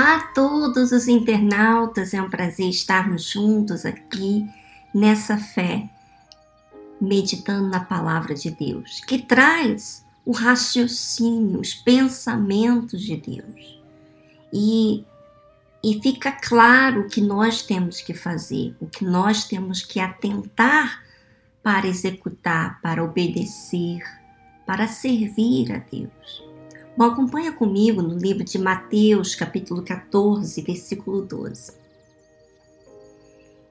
Olá a todos os internautas, é um prazer estarmos juntos aqui nessa fé, meditando na palavra de Deus, que traz o raciocínio, os pensamentos de Deus. E, e fica claro o que nós temos que fazer, o que nós temos que atentar para executar, para obedecer, para servir a Deus. Bom, acompanha comigo no livro de Mateus, capítulo 14, versículo 12.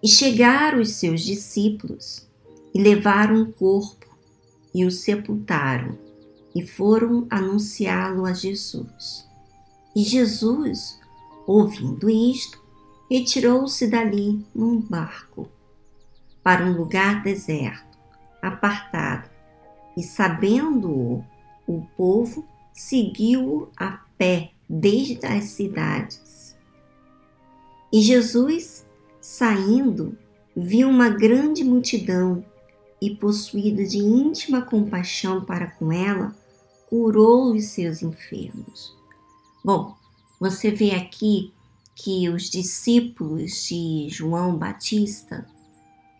E chegaram os seus discípulos e levaram o corpo e o sepultaram e foram anunciá-lo a Jesus. E Jesus, ouvindo isto, retirou-se dali num barco para um lugar deserto, apartado, e sabendo-o o povo, seguiu-o a pé desde as cidades. E Jesus, saindo, viu uma grande multidão e, possuído de íntima compaixão para com ela, curou os seus enfermos. Bom, você vê aqui que os discípulos de João Batista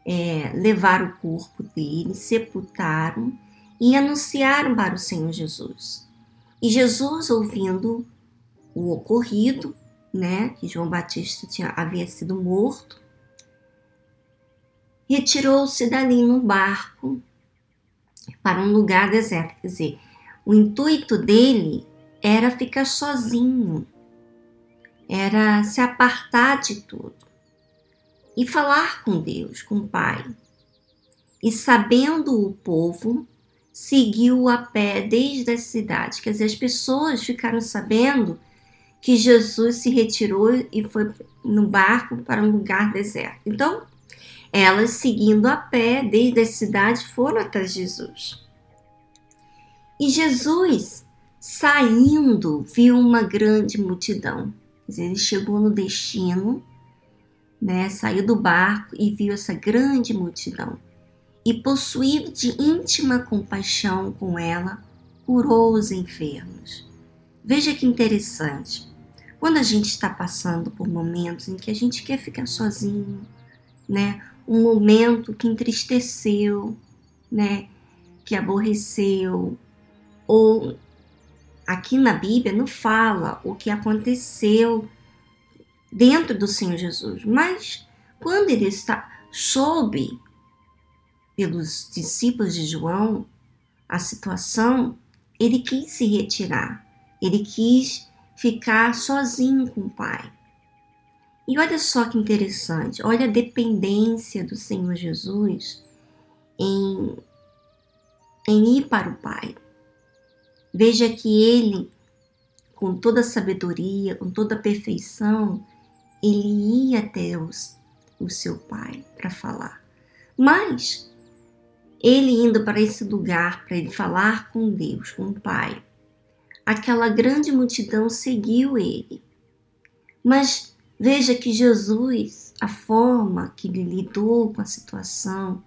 é, levaram o corpo dele, sepultaram e anunciaram para o Senhor Jesus. E Jesus, ouvindo o ocorrido, né, que João Batista tinha, havia sido morto, retirou-se dali no barco para um lugar deserto. Quer dizer, o intuito dele era ficar sozinho, era se apartar de tudo e falar com Deus, com o Pai. E sabendo o povo, seguiu a pé desde a cidade. Quer dizer, as pessoas ficaram sabendo que Jesus se retirou e foi no barco para um lugar deserto. Então, elas seguindo a pé desde a cidade foram de Jesus. E Jesus, saindo, viu uma grande multidão. Quer dizer, ele chegou no destino, né, saiu do barco e viu essa grande multidão e, possuído de íntima compaixão com ela, curou os enfermos. Veja que interessante. Quando a gente está passando por momentos em que a gente quer ficar sozinho, né? Um momento que entristeceu, né? Que aborreceu, ou aqui na Bíblia não fala o que aconteceu dentro do Senhor Jesus, mas quando ele está soube pelos discípulos de João a situação, ele quis se retirar, ele quis ficar sozinho com o Pai. E olha só que interessante, olha a dependência do Senhor Jesus em, em ir para o Pai. Veja que ele, com toda a sabedoria, com toda a perfeição, ele ia até os, o seu Pai para falar. Mas ele indo para esse lugar para ele falar com Deus, com o Pai. Aquela grande multidão seguiu ele. Mas veja que Jesus, a forma que ele lidou com a situação,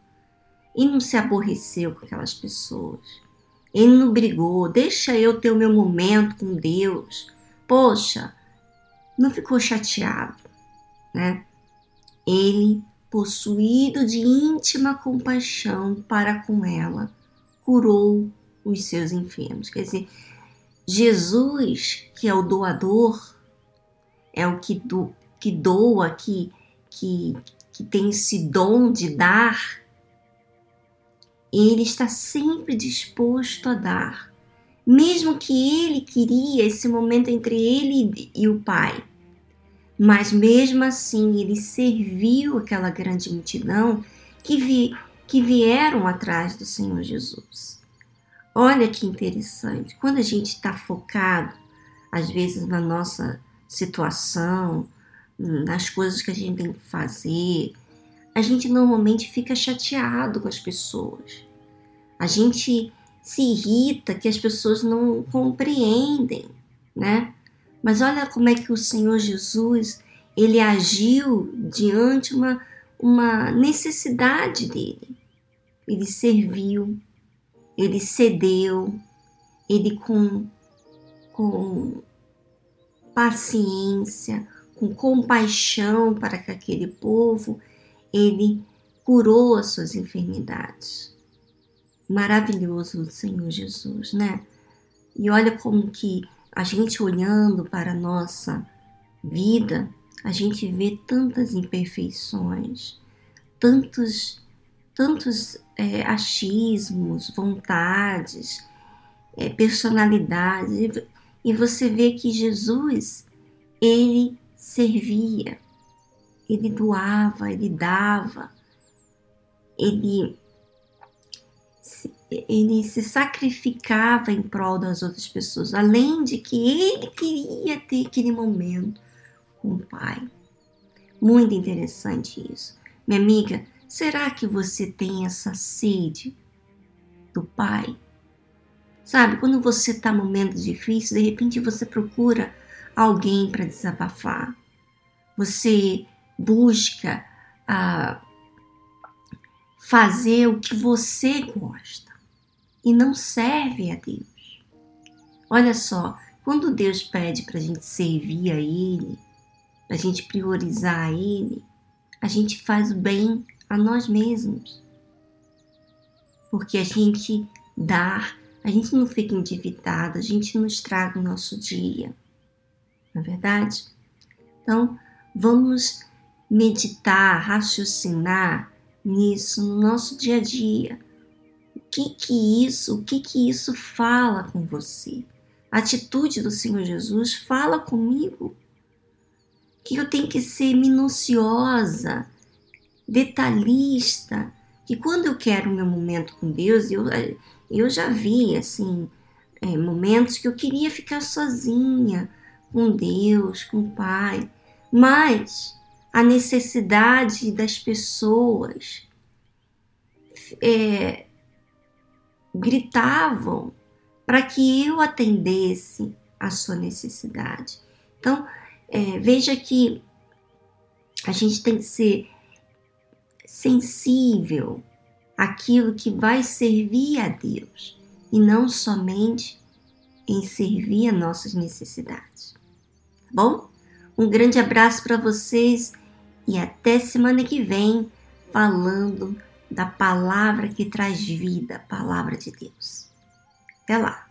e não se aborreceu com aquelas pessoas. Ele não brigou, deixa eu ter o meu momento com Deus. Poxa, não ficou chateado, né? Ele possuído de íntima compaixão para com ela, curou os seus enfermos. Quer dizer, Jesus, que é o doador, é o que, do, que doa, que, que, que tem esse dom de dar, ele está sempre disposto a dar, mesmo que ele queria esse momento entre ele e o Pai. Mas mesmo assim, ele serviu aquela grande multidão que, vi, que vieram atrás do Senhor Jesus. Olha que interessante. Quando a gente está focado, às vezes, na nossa situação, nas coisas que a gente tem que fazer, a gente normalmente fica chateado com as pessoas. A gente se irrita que as pessoas não compreendem, né? Mas olha como é que o Senhor Jesus ele agiu diante uma, uma necessidade dele. Ele serviu, ele cedeu, ele com, com paciência, com compaixão para com aquele povo, ele curou as suas enfermidades. Maravilhoso o Senhor Jesus, né? E olha como que a gente olhando para a nossa vida, a gente vê tantas imperfeições, tantos, tantos é, achismos, vontades, é, personalidades, e você vê que Jesus, ele servia, ele doava, ele dava, ele ele se sacrificava em prol das outras pessoas, além de que ele queria ter aquele momento com o Pai. Muito interessante isso. Minha amiga, será que você tem essa sede do Pai? Sabe, quando você está em momentos difíceis, de repente você procura alguém para desabafar. Você busca ah, fazer o que você gosta e não serve a Deus. Olha só, quando Deus pede para a gente servir a Ele, para a gente priorizar a Ele, a gente faz o bem a nós mesmos. Porque a gente dá, a gente não fica endividado, a gente não estraga o nosso dia. Não é verdade? Então, vamos meditar, raciocinar nisso no nosso dia a dia que que isso, o que que isso fala com você? A atitude do Senhor Jesus fala comigo que eu tenho que ser minuciosa, detalhista, que quando eu quero o meu momento com Deus, eu, eu já vi assim é, momentos que eu queria ficar sozinha com Deus, com o Pai, mas a necessidade das pessoas é, gritavam para que eu atendesse a sua necessidade. Então, é, veja que a gente tem que ser sensível àquilo que vai servir a Deus e não somente em servir a nossas necessidades. Tá bom? Um grande abraço para vocês e até semana que vem falando da palavra que traz vida, a palavra de Deus. Até lá.